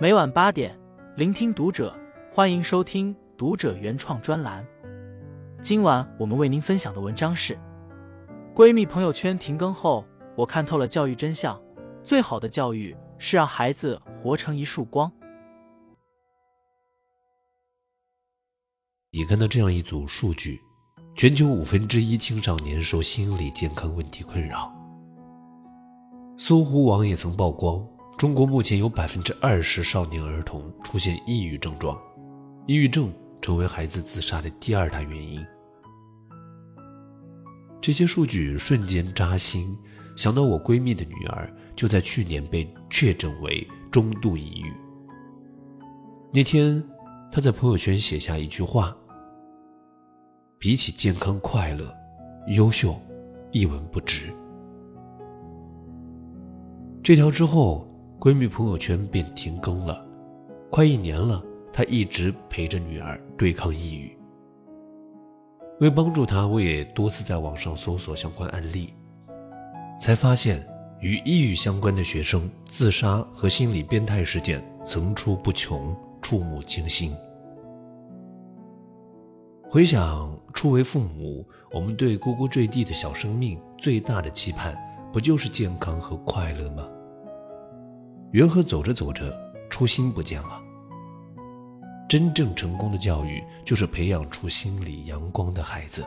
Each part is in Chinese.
每晚八点，聆听读者，欢迎收听读者原创专栏。今晚我们为您分享的文章是：闺蜜朋友圈停更后，我看透了教育真相。最好的教育是让孩子活成一束光。你看到这样一组数据：全球五分之一青少年受心理健康问题困扰。搜狐网也曾曝光。中国目前有百分之二十少年儿童出现抑郁症状，抑郁症成为孩子自杀的第二大原因。这些数据瞬间扎心，想到我闺蜜的女儿就在去年被确诊为中度抑郁。那天，她在朋友圈写下一句话：“比起健康快乐，优秀一文不值。”这条之后。闺蜜朋友圈便停更了，快一年了，她一直陪着女儿对抗抑郁。为帮助她，我也多次在网上搜索相关案例，才发现与抑郁相关的学生自杀和心理变态事件层出不穷，触目惊心。回想初为父母，我们对呱呱坠地的小生命最大的期盼，不就是健康和快乐吗？缘何走着走着，初心不见了？真正成功的教育，就是培养出心里阳光的孩子。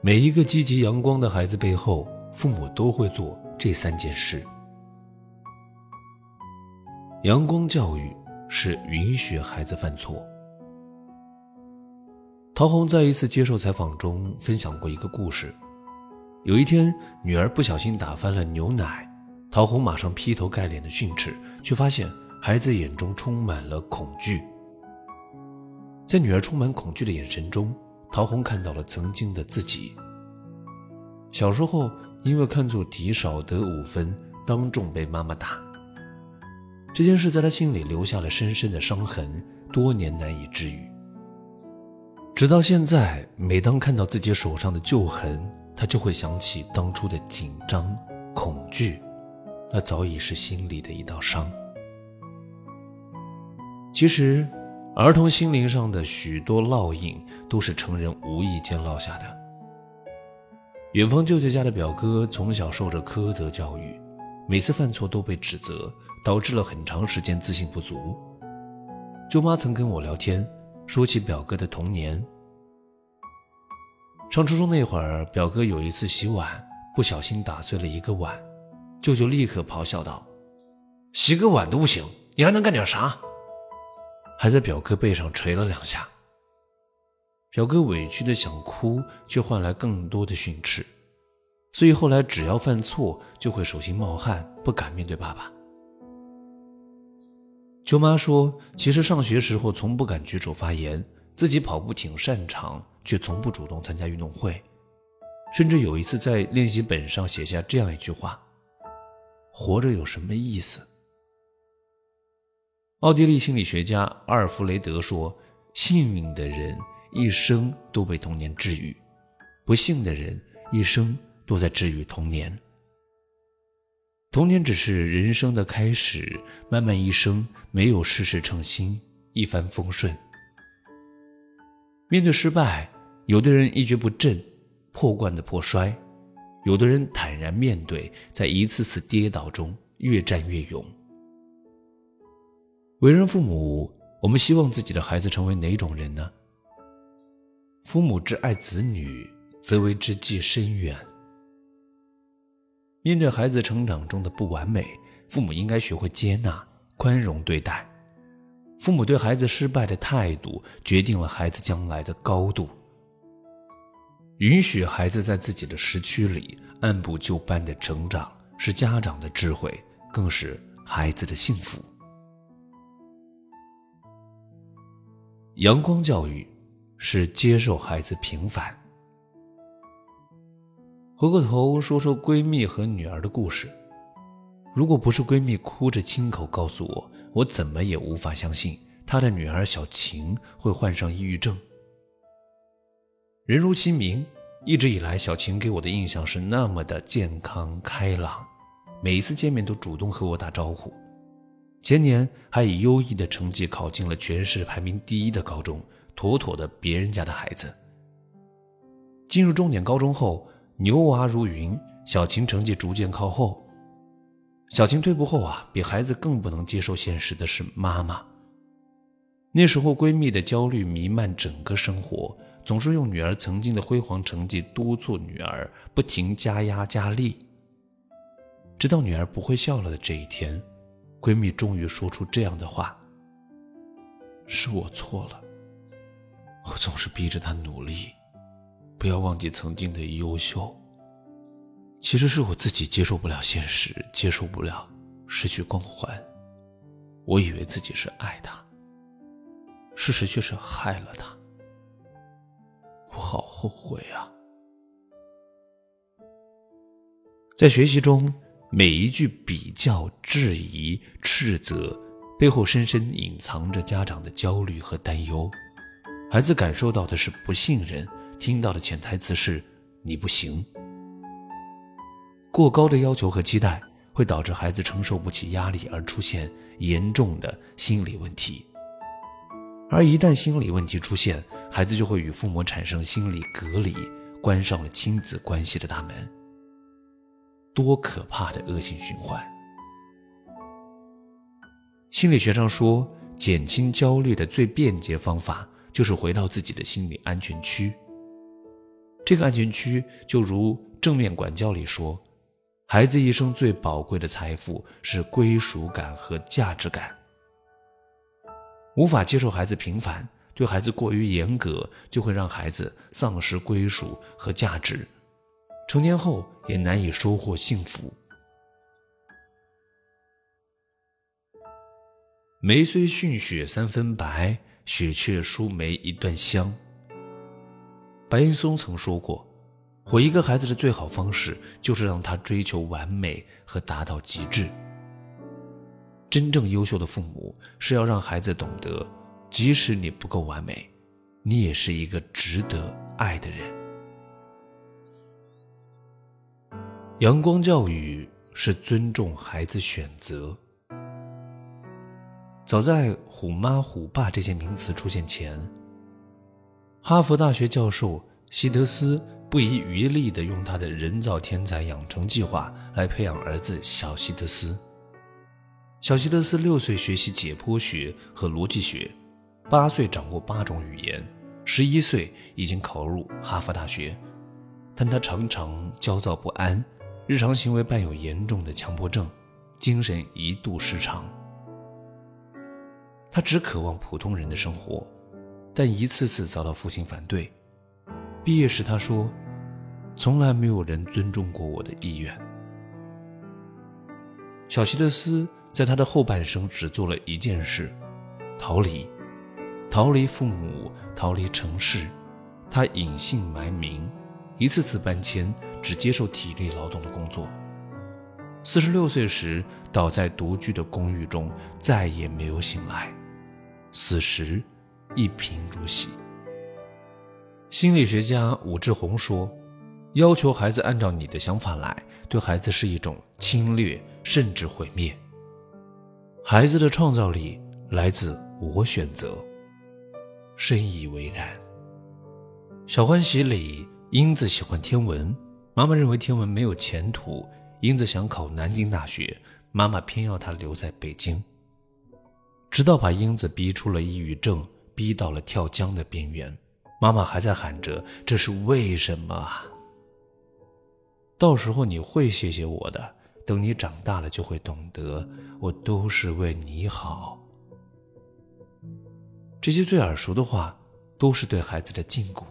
每一个积极阳光的孩子背后，父母都会做这三件事。阳光教育是允许孩子犯错。陶虹在一次接受采访中分享过一个故事：有一天，女儿不小心打翻了牛奶。陶虹马上劈头盖脸的训斥，却发现孩子眼中充满了恐惧。在女儿充满恐惧的眼神中，陶虹看到了曾经的自己。小时候因为看错题少得五分，当众被妈妈打。这件事在他心里留下了深深的伤痕，多年难以治愈。直到现在，每当看到自己手上的旧痕，他就会想起当初的紧张、恐惧。那早已是心里的一道伤。其实，儿童心灵上的许多烙印，都是成人无意间烙下的。远方舅舅家的表哥从小受着苛责教育，每次犯错都被指责，导致了很长时间自信不足。舅妈曾跟我聊天，说起表哥的童年。上初中那会儿，表哥有一次洗碗，不小心打碎了一个碗。舅舅立刻咆哮道：“洗个碗都不行，你还能干点啥？”还在表哥背上捶了两下。表哥委屈的想哭，却换来更多的训斥，所以后来只要犯错，就会手心冒汗，不敢面对爸爸。舅妈说：“其实上学时候从不敢举手发言，自己跑步挺擅长，却从不主动参加运动会，甚至有一次在练习本上写下这样一句话。”活着有什么意思？奥地利心理学家阿尔弗雷德说：“幸运的人一生都被童年治愈，不幸的人一生都在治愈童年。童年只是人生的开始，漫漫一生没有事事称心，一帆风顺。面对失败，有的人一蹶不振，破罐子破摔。”有的人坦然面对，在一次次跌倒中越战越勇。为人父母，我们希望自己的孩子成为哪种人呢？父母之爱子女，则为之计深远。面对孩子成长中的不完美，父母应该学会接纳、宽容对待。父母对孩子失败的态度，决定了孩子将来的高度。允许孩子在自己的时区里按部就班的成长，是家长的智慧，更是孩子的幸福。阳光教育是接受孩子平凡。回过头说说闺蜜和女儿的故事，如果不是闺蜜哭着亲口告诉我，我怎么也无法相信她的女儿小晴会患上抑郁症。人如其名，一直以来，小晴给我的印象是那么的健康开朗，每一次见面都主动和我打招呼。前年还以优异的成绩考进了全市排名第一的高中，妥妥的别人家的孩子。进入重点高中后，牛娃如云，小晴成绩逐渐靠后。小晴退步后啊，比孩子更不能接受现实的是妈妈。那时候闺蜜的焦虑弥漫整个生活，总是用女儿曾经的辉煌成绩督促女儿，不停加压加力。直到女儿不会笑了的这一天，闺蜜终于说出这样的话：“是我错了，我总是逼着她努力，不要忘记曾经的优秀。”其实是我自己接受不了现实，接受不了失去光环。我以为自己是爱她，事实却是害了她。我好后悔啊！在学习中，每一句比较、质疑、斥责，背后深深隐藏着家长的焦虑和担忧。孩子感受到的是不信任，听到的潜台词是“你不行”。过高的要求和期待会导致孩子承受不起压力，而出现严重的心理问题。而一旦心理问题出现，孩子就会与父母产生心理隔离，关上了亲子关系的大门。多可怕的恶性循环！心理学上说，减轻焦虑的最便捷方法就是回到自己的心理安全区。这个安全区，就如正面管教里说。孩子一生最宝贵的财富是归属感和价值感。无法接受孩子平凡，对孩子过于严格，就会让孩子丧失归属和价值，成年后也难以收获幸福。梅虽逊雪三分白，雪却输梅一段香。白岩松曾说过。毁一个孩子的最好方式，就是让他追求完美和达到极致。真正优秀的父母是要让孩子懂得，即使你不够完美，你也是一个值得爱的人。阳光教育是尊重孩子选择。早在“虎妈”“虎爸”这些名词出现前，哈佛大学教授希德斯。不遗余力地用他的人造天才养成计划来培养儿子小希德斯。小希德斯六岁学习解剖学和逻辑学，八岁掌握八种语言，十一岁已经考入哈佛大学。但他常常焦躁不安，日常行为伴有严重的强迫症，精神一度失常。他只渴望普通人的生活，但一次次遭到父亲反对。毕业时，他说。从来没有人尊重过我的意愿。小希德斯在他的后半生只做了一件事：逃离，逃离父母，逃离城市。他隐姓埋名，一次次搬迁，只接受体力劳动的工作。四十六岁时，倒在独居的公寓中，再也没有醒来。死时，一贫如洗。心理学家武志红说。要求孩子按照你的想法来，对孩子是一种侵略，甚至毁灭。孩子的创造力来自我选择，深以为然。小欢喜里，英子喜欢天文，妈妈认为天文没有前途，英子想考南京大学，妈妈偏要她留在北京，直到把英子逼出了抑郁症，逼到了跳江的边缘，妈妈还在喊着：“这是为什么啊？”到时候你会谢谢我的。等你长大了，就会懂得，我都是为你好。这些最耳熟的话，都是对孩子的禁锢。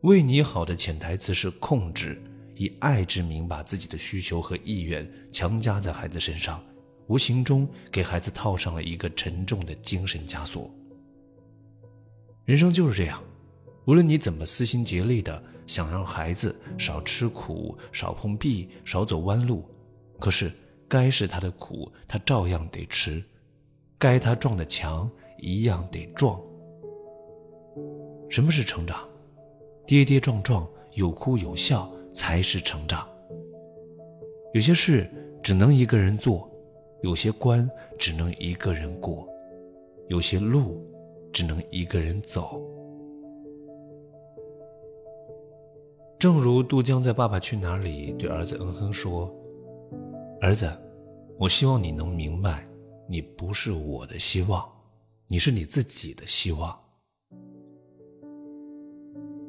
为你好的潜台词是控制，以爱之名把自己的需求和意愿强加在孩子身上，无形中给孩子套上了一个沉重的精神枷锁。人生就是这样，无论你怎么撕心竭力的。想让孩子少吃苦、少碰壁、少走弯路，可是该是他的苦，他照样得吃；该他撞的墙，一样得撞。什么是成长？跌跌撞撞、有哭有笑才是成长。有些事只能一个人做，有些关只能一个人过，有些路只能一个人走。正如杜江在《爸爸去哪》里对儿子嗯哼说：“儿子，我希望你能明白，你不是我的希望，你是你自己的希望。”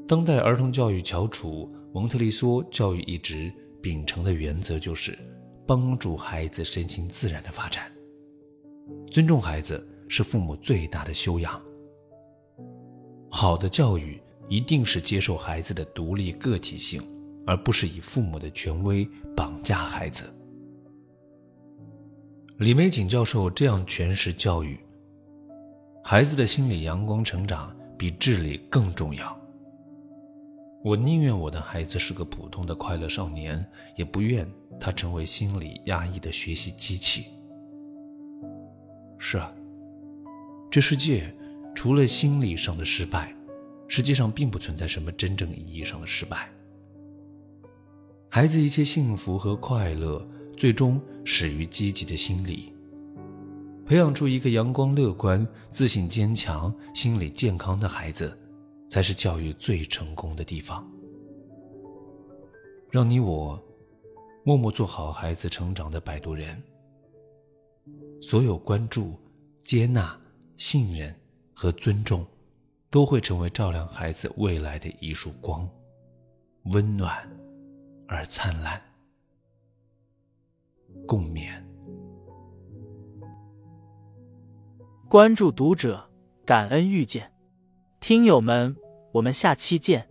当代儿童教育翘楚蒙特利梭教育一直秉承的原则就是帮助孩子身心自然的发展。尊重孩子是父母最大的修养。好的教育一定是接受孩子的独立个体性，而不是以父母的权威绑架孩子。李玫瑾教授这样诠释教育：孩子的心理阳光成长比智力更重要。我宁愿我的孩子是个普通的快乐少年，也不愿他成为心理压抑的学习机器。是啊，这世界除了心理上的失败，实际上并不存在什么真正意义上的失败。孩子一切幸福和快乐，最终始于积极的心理。培养出一个阳光乐观、自信坚强、心理健康的孩子。才是教育最成功的地方。让你我默默做好孩子成长的摆渡人。所有关注、接纳、信任和尊重，都会成为照亮孩子未来的一束光，温暖而灿烂。共勉。关注读者，感恩遇见，听友们。我们下期见。